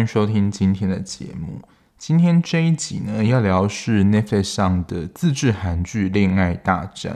欢迎收听今天的节目。今天这一集呢，要聊是 Netflix 上的自制韩剧《恋爱大战》。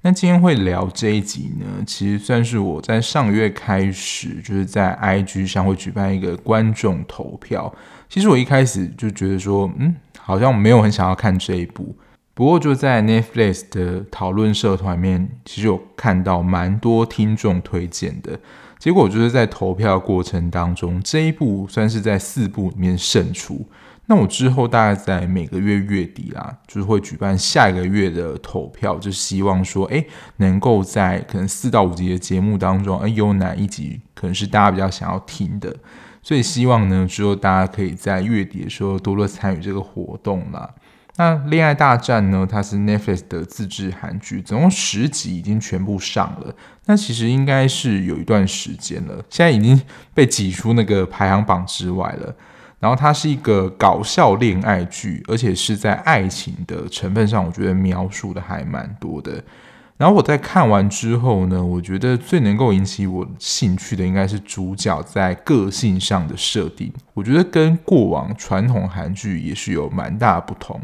那今天会聊这一集呢，其实算是我在上个月开始，就是在 IG 上会举办一个观众投票。其实我一开始就觉得说，嗯，好像没有很想要看这一部。不过就在 Netflix 的讨论社团里面，其实有看到蛮多听众推荐的。结果就是在投票过程当中，这一部算是在四部里面胜出。那我之后大概在每个月月底啦，就是会举办下一个月的投票，就希望说，哎，能够在可能四到五集的节目当中，哎，有哪一集可能是大家比较想要听的，所以希望呢，之后大家可以在月底的时候多多参与这个活动啦。那《恋爱大战》呢，它是 Netflix 的自制韩剧，总共十集已经全部上了。那其实应该是有一段时间了，现在已经被挤出那个排行榜之外了。然后它是一个搞笑恋爱剧，而且是在爱情的成分上，我觉得描述的还蛮多的。然后我在看完之后呢，我觉得最能够引起我兴趣的，应该是主角在个性上的设定。我觉得跟过往传统韩剧也是有蛮大的不同。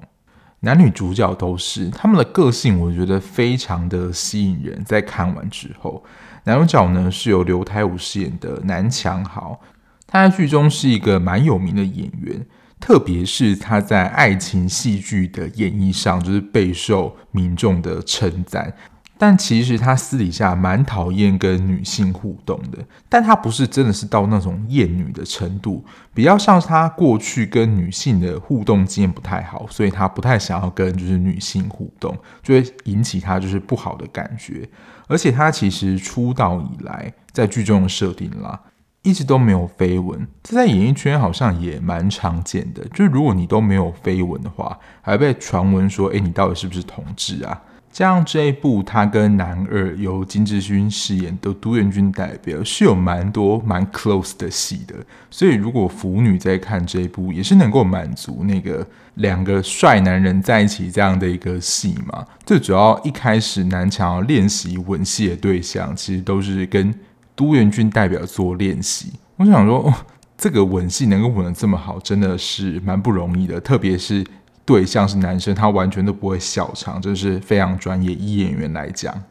男女主角都是他们的个性，我觉得非常的吸引人。在看完之后，男主角呢是由刘台武饰演的南强豪。他在剧中是一个蛮有名的演员，特别是他在爱情戏剧的演绎上，就是备受民众的称赞。但其实他私底下蛮讨厌跟女性互动的，但他不是真的是到那种厌女的程度，比较像是他过去跟女性的互动经验不太好，所以他不太想要跟就是女性互动，就会引起他就是不好的感觉。而且他其实出道以来，在剧中的设定啦。一直都没有绯闻，这在演艺圈好像也蛮常见的。就是如果你都没有绯闻的话，还被传闻说，哎，你到底是不是同志啊？加上这一部他跟男二由金智勋饰演的都元君代表是有蛮多蛮 close 的戏的，所以如果腐女在看这一部，也是能够满足那个两个帅男人在一起这样的一个戏嘛。最主要一开始南强要练习吻戏的对象，其实都是跟。都元君代表做练习，我想说，哦，这个吻戏能够吻得这么好，真的是蛮不容易的。特别是对象是男生，他完全都不会笑场，这是非常专业。以演员来讲，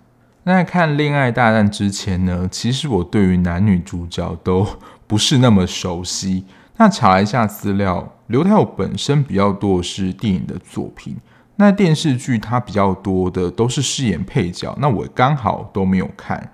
那在看《恋爱大战》之前呢，其实我对于男女主角都不是那么熟悉。那查一下资料，刘台友本身比较多的是电影的作品，那电视剧他比较多的都是饰演配角，那我刚好都没有看。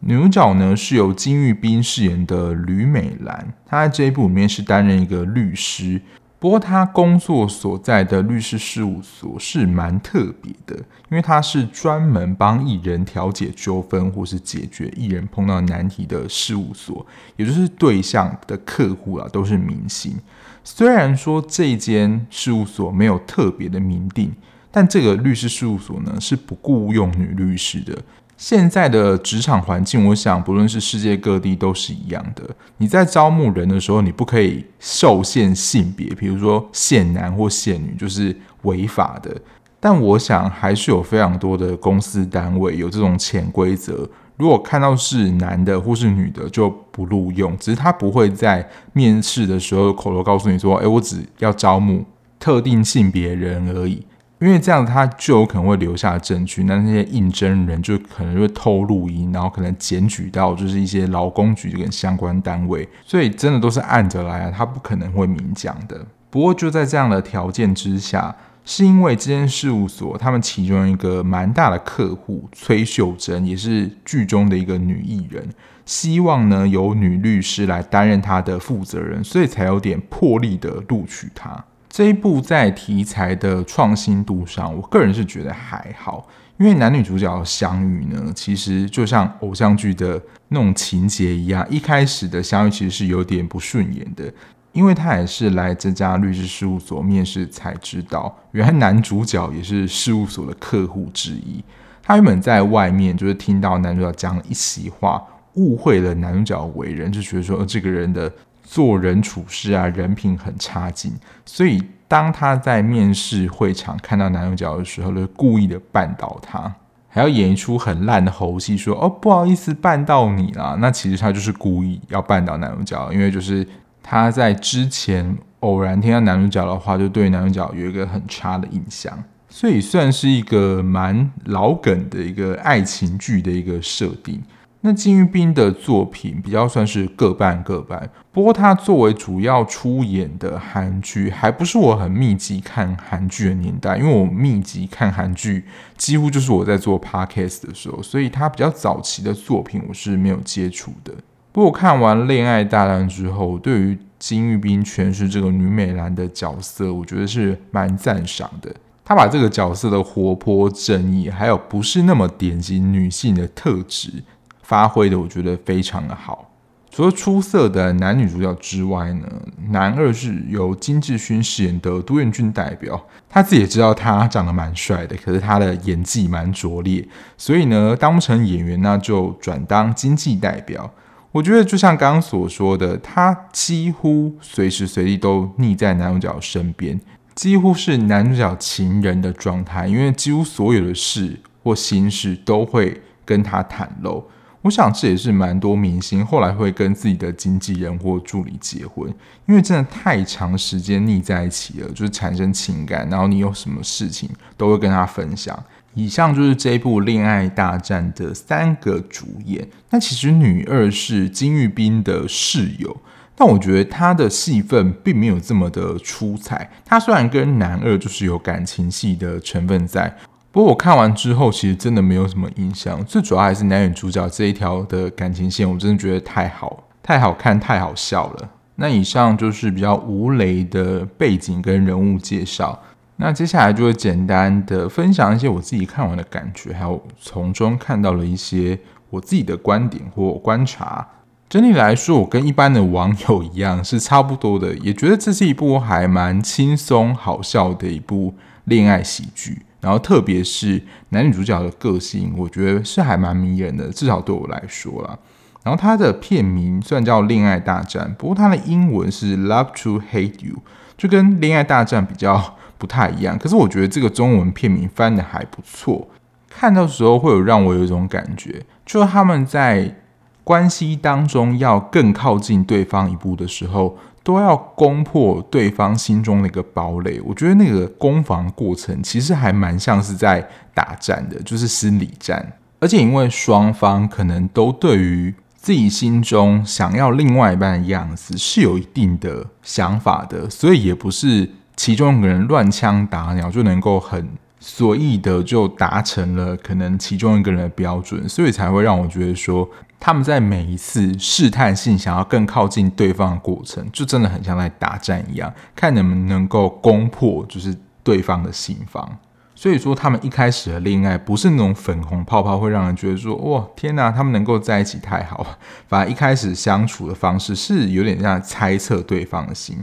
女主角呢是由金玉彬饰演的吕美兰，她在这一部里面是担任一个律师，不过他工作所在的律师事务所是蛮特别的，因为他是专门帮艺人调解纠纷或是解决艺人碰到难题的事务所，也就是对象的客户啊都是明星。虽然说这间事务所没有特别的明定，但这个律师事务所呢是不雇佣女律师的。现在的职场环境，我想不论是世界各地都是一样的。你在招募人的时候，你不可以受限性别，比如说限男或限女，就是违法的。但我想还是有非常多的公司单位有这种潜规则，如果看到是男的或是女的就不录用，只是他不会在面试的时候口头告诉你说：“诶，我只要招募特定性别人而已。”因为这样，他就有可能会留下证据，那那些应征人就可能会偷录音，然后可能检举到就是一些劳工局跟相关单位，所以真的都是按着来啊，他不可能会明讲的。不过就在这样的条件之下，是因为这间事务所他们其中一个蛮大的客户崔秀珍，也是剧中的一个女艺人，希望呢由女律师来担任她的负责人，所以才有点破例的录取她。这一部在题材的创新度上，我个人是觉得还好，因为男女主角相遇呢，其实就像偶像剧的那种情节一样，一开始的相遇其实是有点不顺眼的，因为他也是来这家律师事务所面试才知道，原来男主角也是事务所的客户之一。他原本在外面就是听到男主角讲了一席话，误会了男主角为人，就觉得说这个人的。做人处事啊，人品很差劲，所以当他在面试会场看到男主角的时候，就故意的绊倒他，还要演一出很烂的猴戏，说：“哦，不好意思，绊到你了。”那其实他就是故意要绊倒男主角，因为就是他在之前偶然听到男主角的话，就对男主角有一个很差的印象，所以算是一个蛮老梗的一个爱情剧的一个设定。那金玉彬的作品比较算是各半各半，不过他作为主要出演的韩剧，还不是我很密集看韩剧的年代，因为我密集看韩剧几乎就是我在做 podcast 的时候，所以他比较早期的作品我是没有接触的。不过看完《恋爱大战》之后，对于金玉彬诠释这个女美兰的角色，我觉得是蛮赞赏的。他把这个角色的活泼、正义，还有不是那么典型女性的特质。发挥的我觉得非常的好，除了出色的男女主角之外呢，男二是由金智勋饰演的都元俊代表，他自己也知道他长得蛮帅的，可是他的演技蛮拙劣，所以呢，当不成演员，那就转当经纪代表。我觉得就像刚刚所说的，他几乎随时随地都腻在男主角身边，几乎是男主角情人的状态，因为几乎所有的事或心事都会跟他袒露。我想这也是蛮多明星后来会跟自己的经纪人或助理结婚，因为真的太长时间腻在一起了，就是产生情感，然后你有什么事情都会跟他分享。以上就是这一部《恋爱大战》的三个主演。那其实女二是金玉彬的室友，但我觉得她的戏份并没有这么的出彩。她虽然跟男二就是有感情戏的成分在。不过我看完之后，其实真的没有什么印象。最主要还是男女主角这一条的感情线，我真的觉得太好、太好看、太好笑了。那以上就是比较无雷的背景跟人物介绍。那接下来就会简单的分享一些我自己看完的感觉，还有从中看到了一些我自己的观点或观察。整体来说，我跟一般的网友一样是差不多的，也觉得这是一部还蛮轻松好笑的一部恋爱喜剧。然后，特别是男女主角的个性，我觉得是还蛮迷人的，至少对我来说啦。然后，它的片名虽然叫《恋爱大战》，不过它的英文是《Love to Hate You》，就跟《恋爱大战》比较不太一样。可是，我觉得这个中文片名翻的还不错。看到时候会有让我有一种感觉，就是他们在关系当中要更靠近对方一步的时候。都要攻破对方心中的一个堡垒，我觉得那个攻防过程其实还蛮像是在打战的，就是心理战。而且因为双方可能都对于自己心中想要另外一半的样子是有一定的想法的，所以也不是其中一个人乱枪打鸟就能够很随意的就达成了可能其中一个人的标准，所以才会让我觉得说。他们在每一次试探性想要更靠近对方的过程，就真的很像在打战一样，看能不能够攻破就是对方的心防。所以说，他们一开始的恋爱不是那种粉红泡泡，会让人觉得说哇天哪，他们能够在一起太好了。反而一开始相处的方式是有点像猜测对方的心。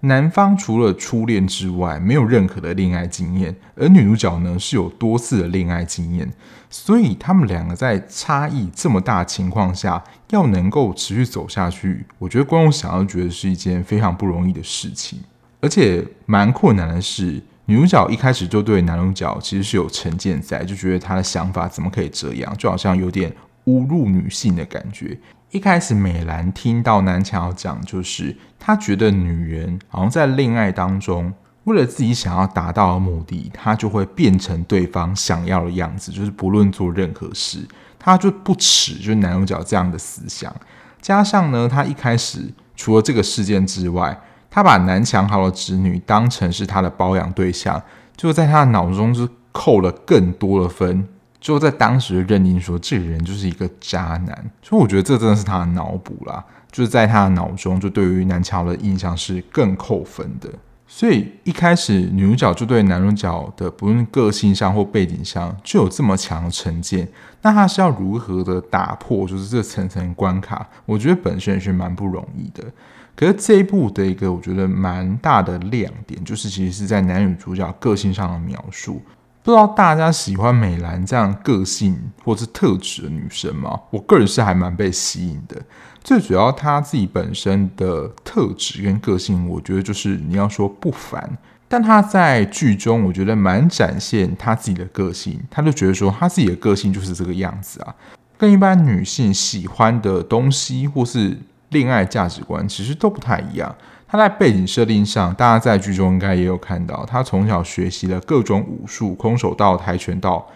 男方除了初恋之外，没有任何的恋爱经验，而女主角呢是有多次的恋爱经验，所以他们两个在差异这么大情况下，要能够持续走下去，我觉得观众想要觉得是一件非常不容易的事情，而且蛮困难的是，女主角一开始就对男主角其实是有成见在，就觉得他的想法怎么可以这样，就好像有点侮辱女性的感觉。一开始，美兰听到南墙要讲，就是她觉得女人好像在恋爱当中，为了自己想要达到的目的，她就会变成对方想要的样子，就是不论做任何事，她就不耻，就是男主角这样的思想。加上呢，她一开始除了这个事件之外，她把南墙好的侄女当成是她的包养对象，就在她的脑中就扣了更多的分。就在当时认定说，这个人就是一个渣男，所以我觉得这真的是他的脑补啦。就是在他的脑中，就对于南桥的印象是更扣分的。所以一开始女主角就对男主角的不论个性上或背景上就有这么强的成见，那他是要如何的打破，就是这层层关卡？我觉得本身也是蛮不容易的。可是这一部的一个我觉得蛮大的亮点，就是其实是在男女主角个性上的描述。不知道大家喜欢美兰这样个性或是特质的女生吗？我个人是还蛮被吸引的。最主要她自己本身的特质跟个性，我觉得就是你要说不凡。但她在剧中，我觉得蛮展现她自己的个性。她就觉得说，她自己的个性就是这个样子啊，跟一般女性喜欢的东西或是恋爱价值观其实都不太一样。他在背景设定上，大家在剧中应该也有看到，他从小学习了各种武术，空手道、跆拳道，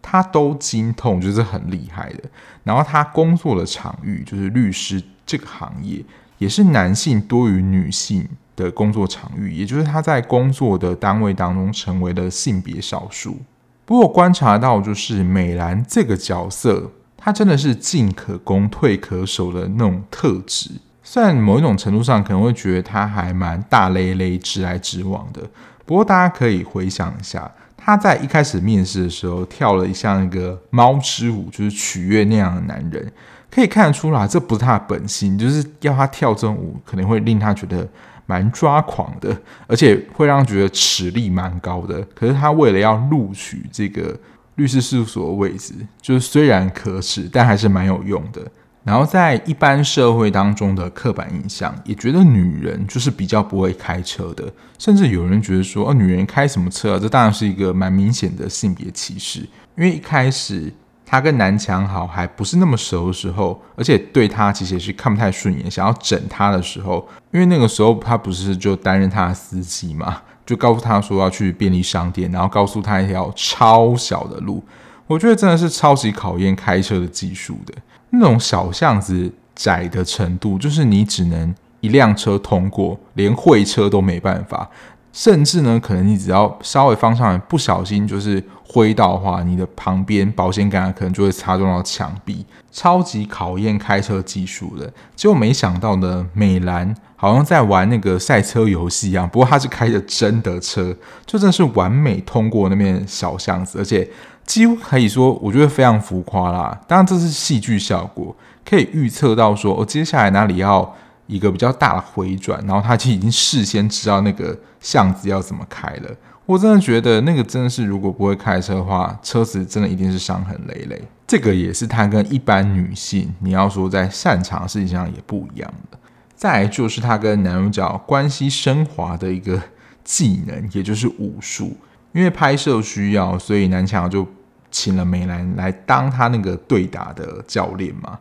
他都精通，就是很厉害的。然后他工作的场域就是律师这个行业，也是男性多于女性的工作场域，也就是他在工作的单位当中成为了性别少数。不过观察到，就是美兰这个角色，她真的是进可攻退可守的那种特质。虽然某一种程度上可能会觉得他还蛮大咧咧、直来直往的，不过大家可以回想一下，他在一开始面试的时候跳了一项那个猫之舞，就是取悦那样的男人，可以看得出来这不是他的本性，就是要他跳这种舞，可能会令他觉得。蛮抓狂的，而且会让觉得实力蛮高的。可是他为了要录取这个律师事务所的位置，就是虽然可耻，但还是蛮有用的。然后在一般社会当中的刻板印象，也觉得女人就是比较不会开车的，甚至有人觉得说，哦，女人开什么车啊？这当然是一个蛮明显的性别歧视，因为一开始。他跟南墙好还不是那么熟的时候，而且对他其实也是看不太顺眼，想要整他的时候，因为那个时候他不是就担任他的司机嘛，就告诉他说要去便利商店，然后告诉他一条超小的路，我觉得真的是超级考验开车的技术的，那种小巷子窄的程度，就是你只能一辆车通过，连会车都没办法。甚至呢，可能你只要稍微方向不小心，就是挥到的话，你的旁边保险杆可能就会擦撞到墙壁，超级考验开车技术的。结果没想到呢，美兰好像在玩那个赛车游戏一样，不过她是开着真的车，就真的是完美通过那边小巷子，而且几乎可以说，我觉得非常浮夸啦。当然这是戏剧效果，可以预测到说，哦、接下来哪里要。一个比较大的回转，然后他就已经事先知道那个巷子要怎么开了。我真的觉得那个真的是，如果不会开车的话，车子真的一定是伤痕累累。这个也是他跟一般女性，你要说在擅长事情上也不一样的。再就是他跟男主角关系升华的一个技能，也就是武术。因为拍摄需要，所以南墙就请了美兰来当他那个对打的教练嘛。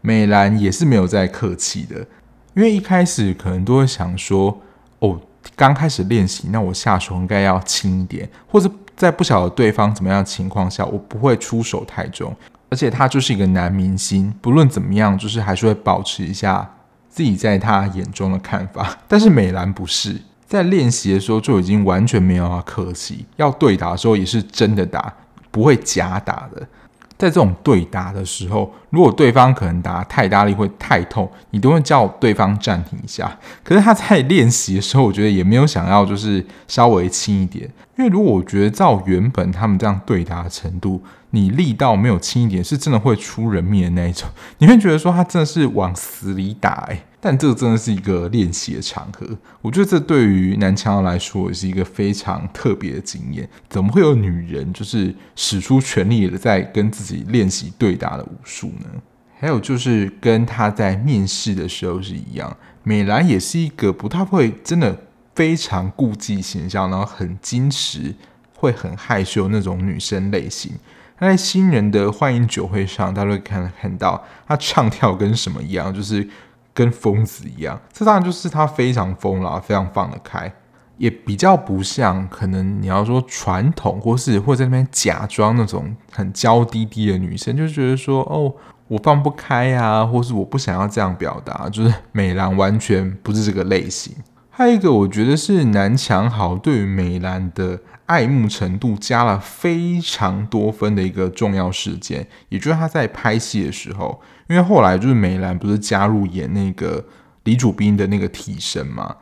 美兰也是没有再客气的。因为一开始可能都会想说，哦，刚开始练习，那我下手应该要轻一点，或者在不晓得对方怎么样的情况下，我不会出手太重。而且他就是一个男明星，不论怎么样，就是还是会保持一下自己在他眼中的看法。但是美兰不是，在练习的时候就已经完全没有要客气，要对打的时候也是真的打，不会假打的。在这种对打的时候，如果对方可能打太大力会太痛，你都会叫对方暂停一下。可是他在练习的时候，我觉得也没有想要就是稍微轻一点，因为如果我觉得照原本他们这样对打的程度，你力道没有轻一点，是真的会出人命的那一种。你会觉得说他真的是往死里打诶。但这个真的是一个练习的场合，我觉得这对于男强人来说也是一个非常特别的经验。怎么会有女人就是使出全力的在跟自己练习对打的武术呢？还有就是跟她在面试的时候是一样，美兰也是一个不太会真的非常顾忌形象，然后很矜持、会很害羞那种女生类型。在新人的欢迎酒会上，大家会看看到她唱跳跟什么一样，就是。跟疯子一样，这当然就是他非常疯了，非常放得开，也比较不像可能你要说传统或是会在那边假装那种很娇滴滴的女生，就觉得说哦，我放不开啊，或是我不想要这样表达，就是美兰完全不是这个类型。还有一个，我觉得是南墙好对于美兰的爱慕程度加了非常多分的一个重要事件，也就是他在拍戏的时候，因为后来就是梅兰不是加入演那个李主宾的那个替身嘛，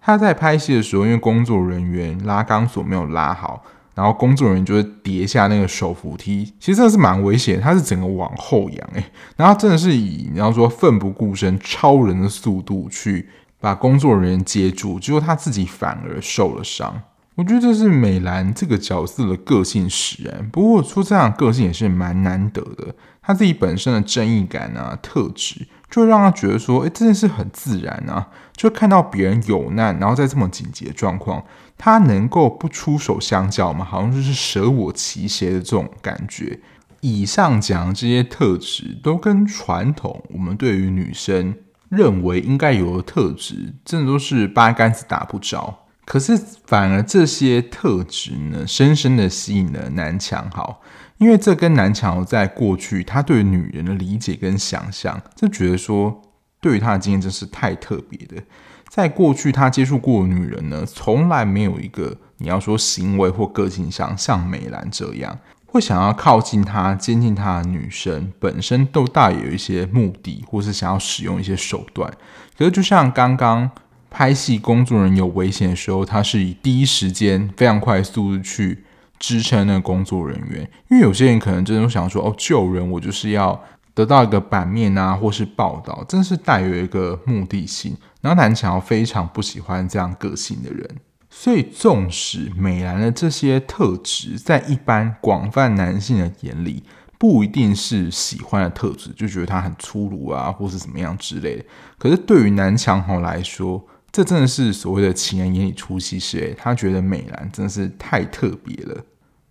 他在拍戏的时候，因为工作人员拉钢索没有拉好，然后工作人员就会跌下那个手扶梯，其实真的是蛮危险，他是整个往后仰诶，然后真的是以你要说奋不顾身、超人的速度去把工作人员接住，结果他自己反而受了伤。我觉得这是美兰这个角色的个性使然，不过说这样的个性也是蛮难得的。他自己本身的正义感啊、特质，就让他觉得说，哎，真的是很自然啊。就看到别人有难，然后在这么紧急的状况，他能够不出手相救嘛？好像就是舍我其谁的这种感觉。以上讲的这些特质，都跟传统我们对于女生认为应该有的特质，真的都是八竿子打不着。可是反而这些特质呢，深深的吸引了南墙豪，因为这跟南墙在过去他对女人的理解跟想象，就觉得说，对于他的经验真是太特别的。在过去他接触过的女人呢，从来没有一个你要说行为或个性上像美兰这样。会想要靠近他、接近他的女生，本身都大有一些目的，或是想要使用一些手段。可是，就像刚刚拍戏，工作人有危险的时候，他是以第一时间非常快速的去支撑那个工作人员。因为有些人可能真的想说：“哦，救人，我就是要得到一个版面啊，或是报道，真是带有一个目的性。”然后南墙非常不喜欢这样个性的人。所以，纵使美兰的这些特质在一般广泛男性的眼里不一定是喜欢的特质，就觉得他很粗鲁啊，或是怎么样之类的。可是，对于南墙豪来说，这真的是所谓的“情人眼里出西施”。他觉得美兰真的是太特别了。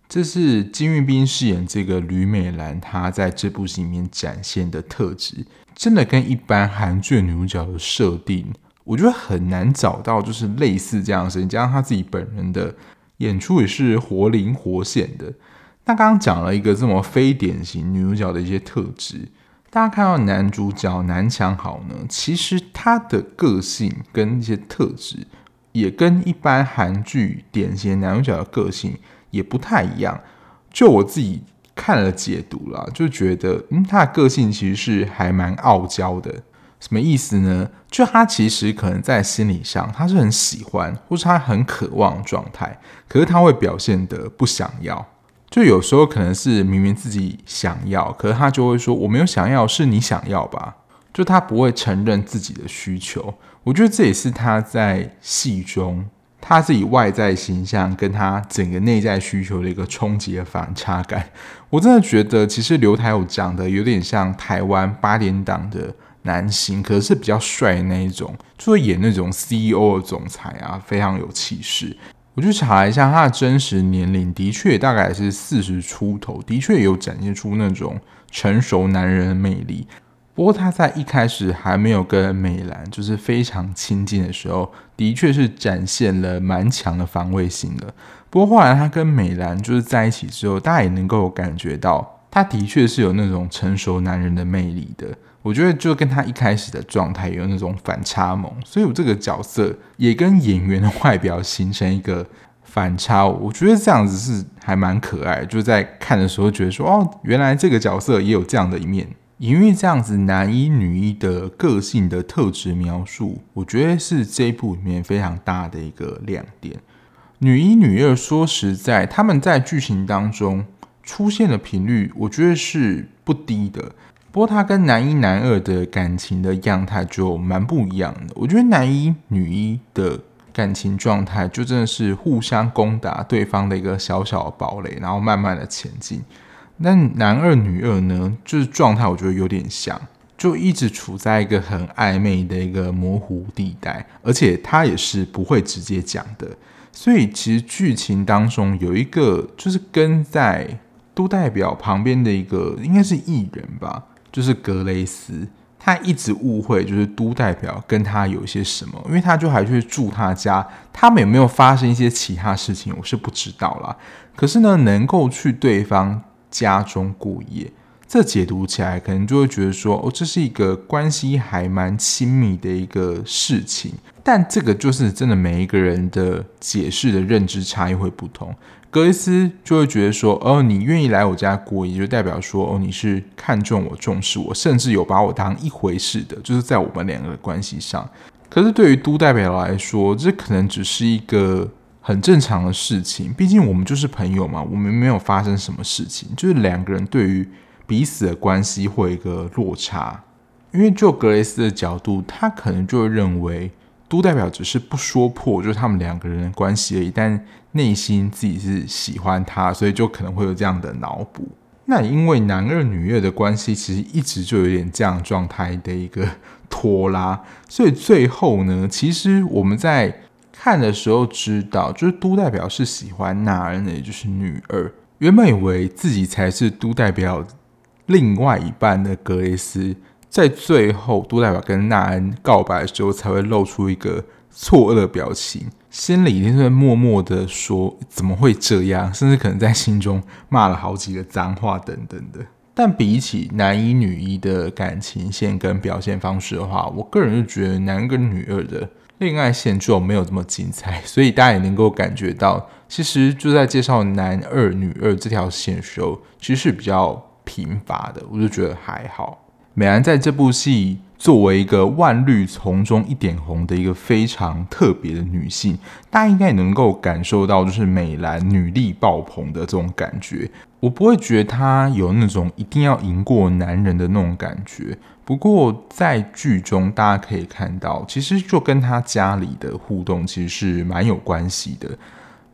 这是金玉彬饰演这个吕美兰，她在这部戏里面展现的特质，真的跟一般韩剧女主角的设定。我觉得很难找到就是类似这样的事情，加上她自己本人的演出也是活灵活现的。那刚刚讲了一个这么非典型女主角的一些特质，大家看到男主角南墙豪呢，其实他的个性跟一些特质也跟一般韩剧典型男主角的个性也不太一样。就我自己看了解读啦，就觉得嗯，他的个性其实是还蛮傲娇的。什么意思呢？就他其实可能在心理上他是很喜欢，或是他很渴望状态，可是他会表现得不想要。就有时候可能是明明自己想要，可是他就会说我没有想要，是你想要吧？就他不会承认自己的需求。我觉得这也是他在戏中他自己外在形象跟他整个内在需求的一个冲击的反差感。我真的觉得其实刘台友长得有点像台湾八点档的。男性可是比较帅那一种，就会演那种 CEO 的总裁啊，非常有气势。我去查了一下他的真实年龄，的确大概是四十出头，的确有展现出那种成熟男人的魅力。不过他在一开始还没有跟美兰就是非常亲近的时候，的确是展现了蛮强的防卫性的。不过后来他跟美兰就是在一起之后，大家也能够感觉到，他的确是有那种成熟男人的魅力的。我觉得就跟他一开始的状态有那种反差萌，所以我这个角色也跟演员的外表形成一个反差。我觉得这样子是还蛮可爱，就在看的时候觉得说，哦，原来这个角色也有这样的一面。因为这样子男一女一的个性的特质描述，我觉得是这一部里面非常大的一个亮点。女一女二说实在，他们在剧情当中出现的频率，我觉得是不低的。不过他跟男一男二的感情的样态就蛮不一样的。我觉得男一女一的感情状态就真的是互相攻打对方的一个小小的堡垒，然后慢慢的前进。但男二女二呢，就是状态我觉得有点像，就一直处在一个很暧昧的一个模糊地带，而且他也是不会直接讲的。所以其实剧情当中有一个就是跟在都代表旁边的一个应该是艺人吧。就是格雷斯，他一直误会，就是都代表跟他有一些什么，因为他就还去住他家，他们有没有发生一些其他事情，我是不知道啦。可是呢，能够去对方家中过夜，这解读起来可能就会觉得说，哦，这是一个关系还蛮亲密的一个事情。但这个就是真的，每一个人的解释的认知差异会不同。格雷斯就会觉得说，哦，你愿意来我家过夜，就代表说，哦，你是看重我、重视我，甚至有把我当一回事的，就是在我们两个的关系上。可是对于都代表来说，这可能只是一个很正常的事情，毕竟我们就是朋友嘛，我们没有发生什么事情，就是两个人对于彼此的关系会有一个落差。因为就格雷斯的角度，他可能就会认为。都代表只是不说破，就是他们两个人的关系而已，但内心自己是喜欢他，所以就可能会有这样的脑补。那因为男二女二的关系，其实一直就有点这样状态的一个 拖拉，所以最后呢，其实我们在看的时候知道，就是都代表是喜欢哪人的，也就是女二。原本以为自己才是都代表另外一半的格雷斯。在最后都代表跟纳恩告白的时候，才会露出一个错愕表情，心里一定是默默的说：“怎么会这样？”甚至可能在心中骂了好几个脏话等等的。但比起男一女一的感情线跟表现方式的话，我个人就觉得男跟女二的恋爱线就没有这么精彩，所以大家也能够感觉到，其实就在介绍男二女二这条线的时候，其实是比较贫乏的，我就觉得还好。美兰在这部戏作为一个万绿丛中一点红的一个非常特别的女性，大家应该也能够感受到，就是美兰女力爆棚的这种感觉。我不会觉得她有那种一定要赢过男人的那种感觉。不过在剧中，大家可以看到，其实就跟她家里的互动其实是蛮有关系的。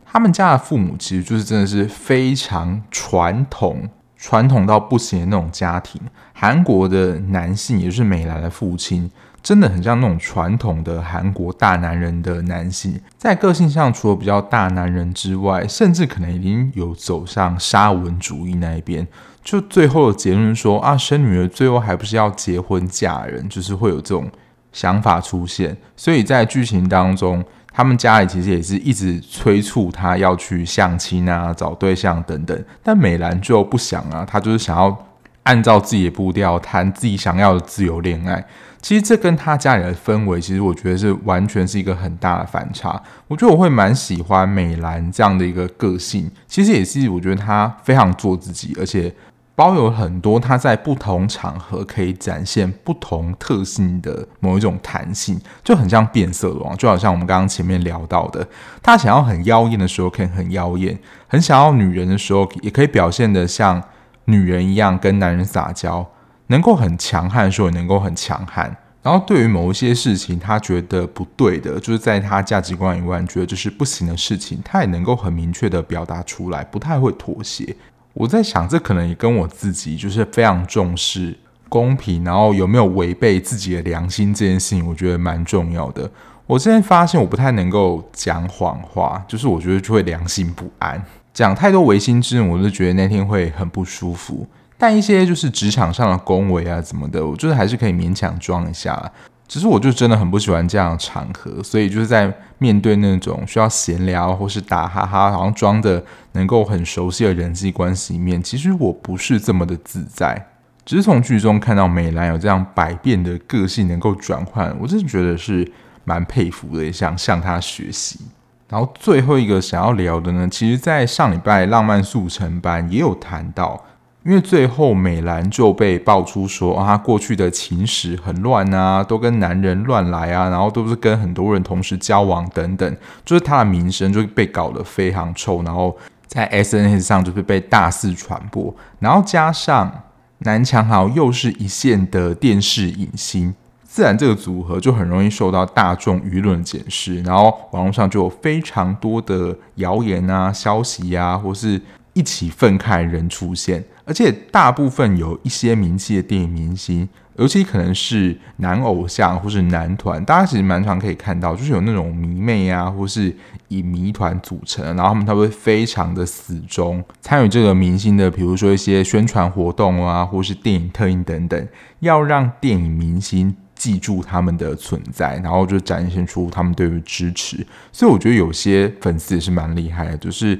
他们家的父母其实就是真的是非常传统。传统到不行的那种家庭，韩国的男性也是美兰的父亲，真的很像那种传统的韩国大男人的男性，在个性上除了比较大男人之外，甚至可能已经有走上沙文主义那一边。就最后的结论说啊，生女儿最后还不是要结婚嫁人，就是会有这种想法出现。所以在剧情当中。他们家里其实也是一直催促他要去相亲啊、找对象等等，但美兰就不想啊，她就是想要按照自己的步调谈自己想要的自由恋爱。其实这跟他家里的氛围，其实我觉得是完全是一个很大的反差。我觉得我会蛮喜欢美兰这样的一个个性，其实也是我觉得她非常做自己，而且。包有很多他在不同场合可以展现不同特性的某一种弹性，就很像变色龙，就好像我们刚刚前面聊到的，他想要很妖艳的时候可以很妖艳，很想要女人的时候也可以表现得像女人一样跟男人撒娇，能够很强悍的时候也能够很强悍。然后对于某一些事情他觉得不对的，就是在他价值观以外觉得这是不行的事情，他也能够很明确的表达出来，不太会妥协。我在想，这可能也跟我自己就是非常重视公平，然后有没有违背自己的良心这件事情，我觉得蛮重要的。我现在发现我不太能够讲谎话，就是我觉得就会良心不安，讲太多违心之论，我就觉得那天会很不舒服。但一些就是职场上的恭维啊，怎么的，我觉得还是可以勉强装一下。只是我就真的很不喜欢这样的场合，所以就是在面对那种需要闲聊或是打哈哈，好像装的能够很熟悉的人际关系里面，其实我不是这么的自在。只是从剧中看到美兰有这样百变的个性能够转换，我真的觉得是蛮佩服的，也想向她学习。然后最后一个想要聊的呢，其实在上礼拜浪漫速成班也有谈到。因为最后美兰就被爆出说，啊，她过去的情史很乱啊，都跟男人乱来啊，然后都是跟很多人同时交往等等，就是她的名声就被搞得非常臭，然后在 SNS 上就是被大肆传播，然后加上南墙豪又是一线的电视影星，自然这个组合就很容易受到大众舆论的检视，然后网络上就有非常多的谣言啊、消息啊，或是一起愤慨人出现。而且大部分有一些名气的电影明星，尤其可能是男偶像或是男团，大家其实蛮常可以看到，就是有那种迷妹啊，或是以谜团组成，然后他们他会非常的死忠参与这个明星的，比如说一些宣传活动啊，或是电影特映等等，要让电影明星记住他们的存在，然后就展现出他们对于支持。所以我觉得有些粉丝也是蛮厉害的，就是。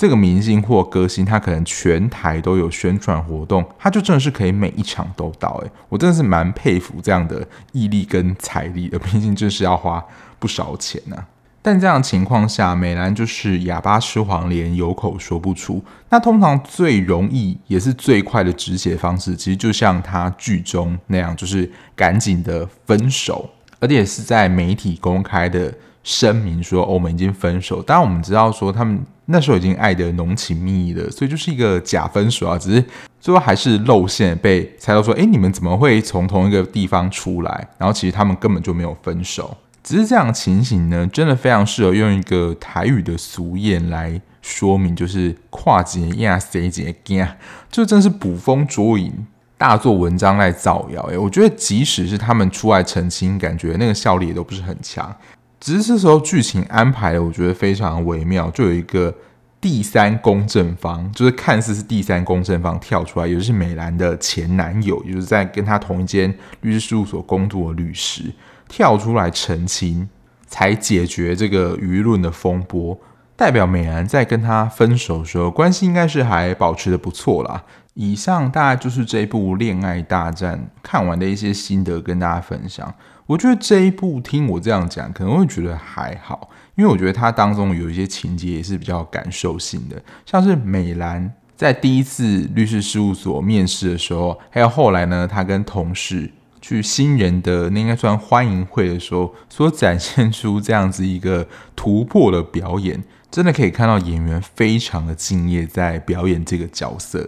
这个明星或歌星，他可能全台都有宣传活动，他就真的是可以每一场都到。诶，我真的是蛮佩服这样的毅力跟财力的，毕竟就是要花不少钱呢、但这样的情况下，美兰就是哑巴吃黄连，有口说不出。那通常最容易也是最快的止血方式，其实就像他剧中那样，就是赶紧的分手，而且是在媒体公开的声明说，哦，我们已经分手。当然，我们知道说他们。那时候已经爱得浓情蜜意了，所以就是一个假分手啊，只是最后还是露馅被猜到说，哎，你们怎么会从同一个地方出来？然后其实他们根本就没有分手，只是这样情形呢，真的非常适合用一个台语的俗谚来说明，就是跨节亚谁节干，就真是捕风捉影，大做文章来造谣。哎，我觉得即使是他们出来澄清，感觉那个效力也都不是很强。只是这时候剧情安排的，我觉得非常微妙。就有一个第三公正方，就是看似是第三公正方跳出来，也就是美兰的前男友，也就是在跟他同一间律师事务所工作的律师跳出来澄清，才解决这个舆论的风波。代表美兰在跟他分手的时候，关系应该是还保持得不错啦。以上大概就是这部《恋爱大战》看完的一些心得，跟大家分享。我觉得这一部听我这样讲，可能会觉得还好，因为我觉得它当中有一些情节也是比较感受性的，像是美兰在第一次律师事务所面试的时候，还有后来呢，她跟同事。去新人的那应该算欢迎会的时候，所展现出这样子一个突破的表演，真的可以看到演员非常的敬业在表演这个角色。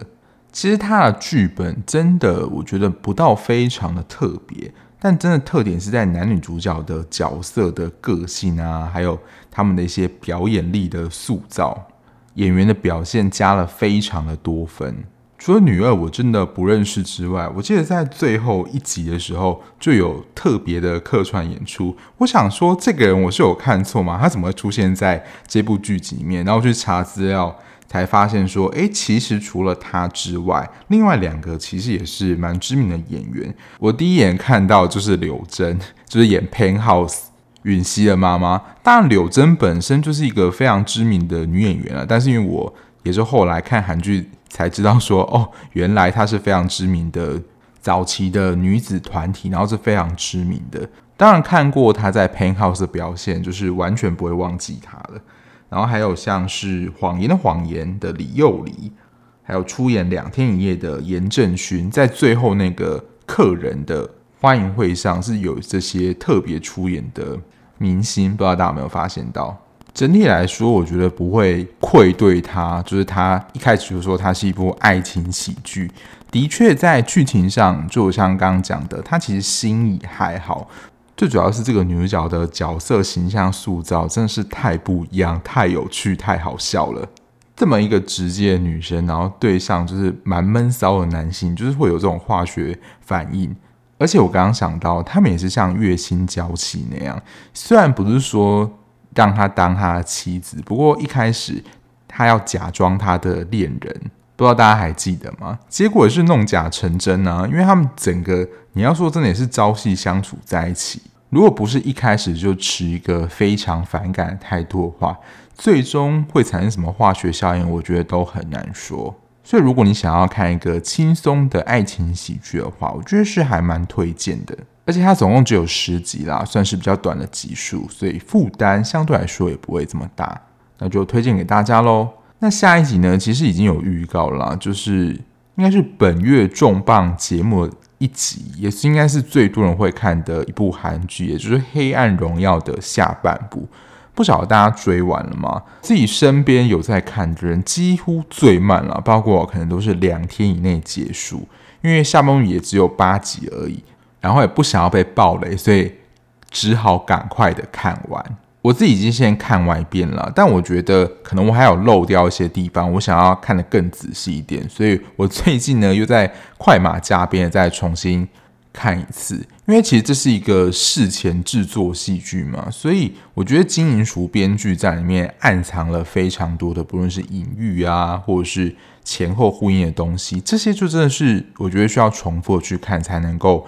其实他的剧本真的我觉得不到非常的特别，但真的特点是在男女主角的角色的个性啊，还有他们的一些表演力的塑造，演员的表现加了非常的多分。除了女二我真的不认识之外，我记得在最后一集的时候就有特别的客串演出。我想说，这个人我是有看错吗？他怎么会出现在这部剧集里面？然后去查资料，才发现说，诶，其实除了他之外，另外两个其实也是蛮知名的演员。我第一眼看到就是柳真，就是演《Penthouse》允熙的妈妈。当然，柳真本身就是一个非常知名的女演员了，但是因为我也是后来看韩剧。才知道说哦，原来她是非常知名的早期的女子团体，然后是非常知名的。当然看过她在《Penthouse》的表现，就是完全不会忘记她了。然后还有像是《谎言的谎言》的李幼黎，还有出演《两天一夜》的严正勋，在最后那个客人的欢迎会上是有这些特别出演的明星，不知道大家有没有发现到？整体来说，我觉得不会愧对他。就是他一开始就说他是一部爱情喜剧，的确在剧情上，就像刚刚讲的，他其实心意还好。最主要是这个女主角的角色形象塑造真的是太不一样、太有趣、太好笑了。这么一个直接的女生，然后对上就是蛮闷骚的男性，就是会有这种化学反应。而且我刚刚想到，他们也是像月薪娇妻那样，虽然不是说。让他当他的妻子，不过一开始他要假装他的恋人，不知道大家还记得吗？结果也是弄假成真啊！因为他们整个你要说真的也是朝夕相处在一起，如果不是一开始就持一个非常反感的态度的话，最终会产生什么化学效应，我觉得都很难说。所以如果你想要看一个轻松的爱情喜剧的话，我觉得是还蛮推荐的。而且它总共只有十集啦，算是比较短的集数，所以负担相对来说也不会这么大。那就推荐给大家喽。那下一集呢，其实已经有预告了，就是应该是本月重磅节目一集，也是应该是最多人会看的一部韩剧，也就是《黑暗荣耀》的下半部。不晓得大家追完了吗？自己身边有在看的人，几乎最慢了，包括可能都是两天以内结束，因为下半部也只有八集而已。然后也不想要被爆雷，所以只好赶快的看完。我自己已经先看完一遍了，但我觉得可能我还有漏掉一些地方，我想要看得更仔细一点。所以我最近呢又在快马加鞭再重新看一次，因为其实这是一个事前制作戏剧嘛，所以我觉得金银淑编剧在里面暗藏了非常多的，不论是隐喻啊，或者是前后呼应的东西，这些就真的是我觉得需要重复去看才能够。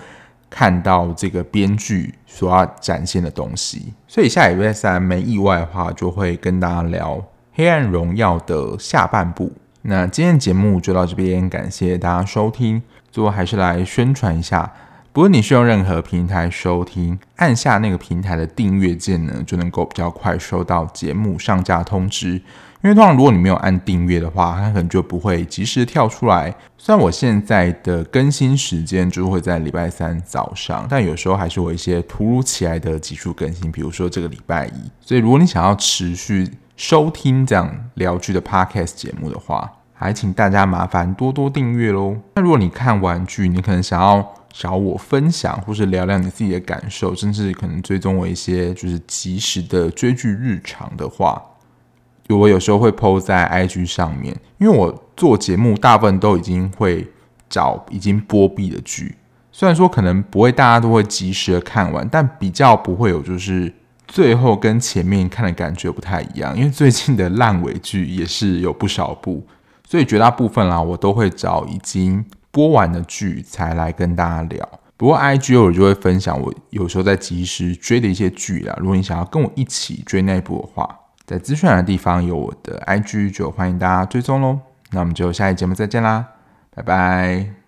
看到这个编剧所要展现的东西，所以下礼拜三没意外的话，就会跟大家聊《黑暗荣耀》的下半部。那今天节目就到这边，感谢大家收听。最后还是来宣传一下，不论你是用任何平台收听，按下那个平台的订阅键呢，就能够比较快收到节目上架通知。因为通常如果你没有按订阅的话，它可能就不会及时跳出来。虽然我现在的更新时间就会在礼拜三早上，但有时候还是有一些突如其来的急速更新，比如说这个礼拜一。所以如果你想要持续收听这样聊剧的 podcast 节目的话，还请大家麻烦多多订阅喽。那如果你看完剧，你可能想要找我分享，或是聊聊你自己的感受，甚至可能追踪我一些就是及时的追剧日常的话。我有时候会 po 在 IG 上面，因为我做节目大部分都已经会找已经播毕的剧，虽然说可能不会大家都会及时的看完，但比较不会有就是最后跟前面看的感觉不太一样，因为最近的烂尾剧也是有不少部，所以绝大部分啦，我都会找已经播完的剧才来跟大家聊。不过 IG 我就会分享我有时候在及时追的一些剧啦。如果你想要跟我一起追那一部的话，在资讯栏的地方有我的 IG，就欢迎大家追踪喽。那我们就下一节目再见啦，拜拜。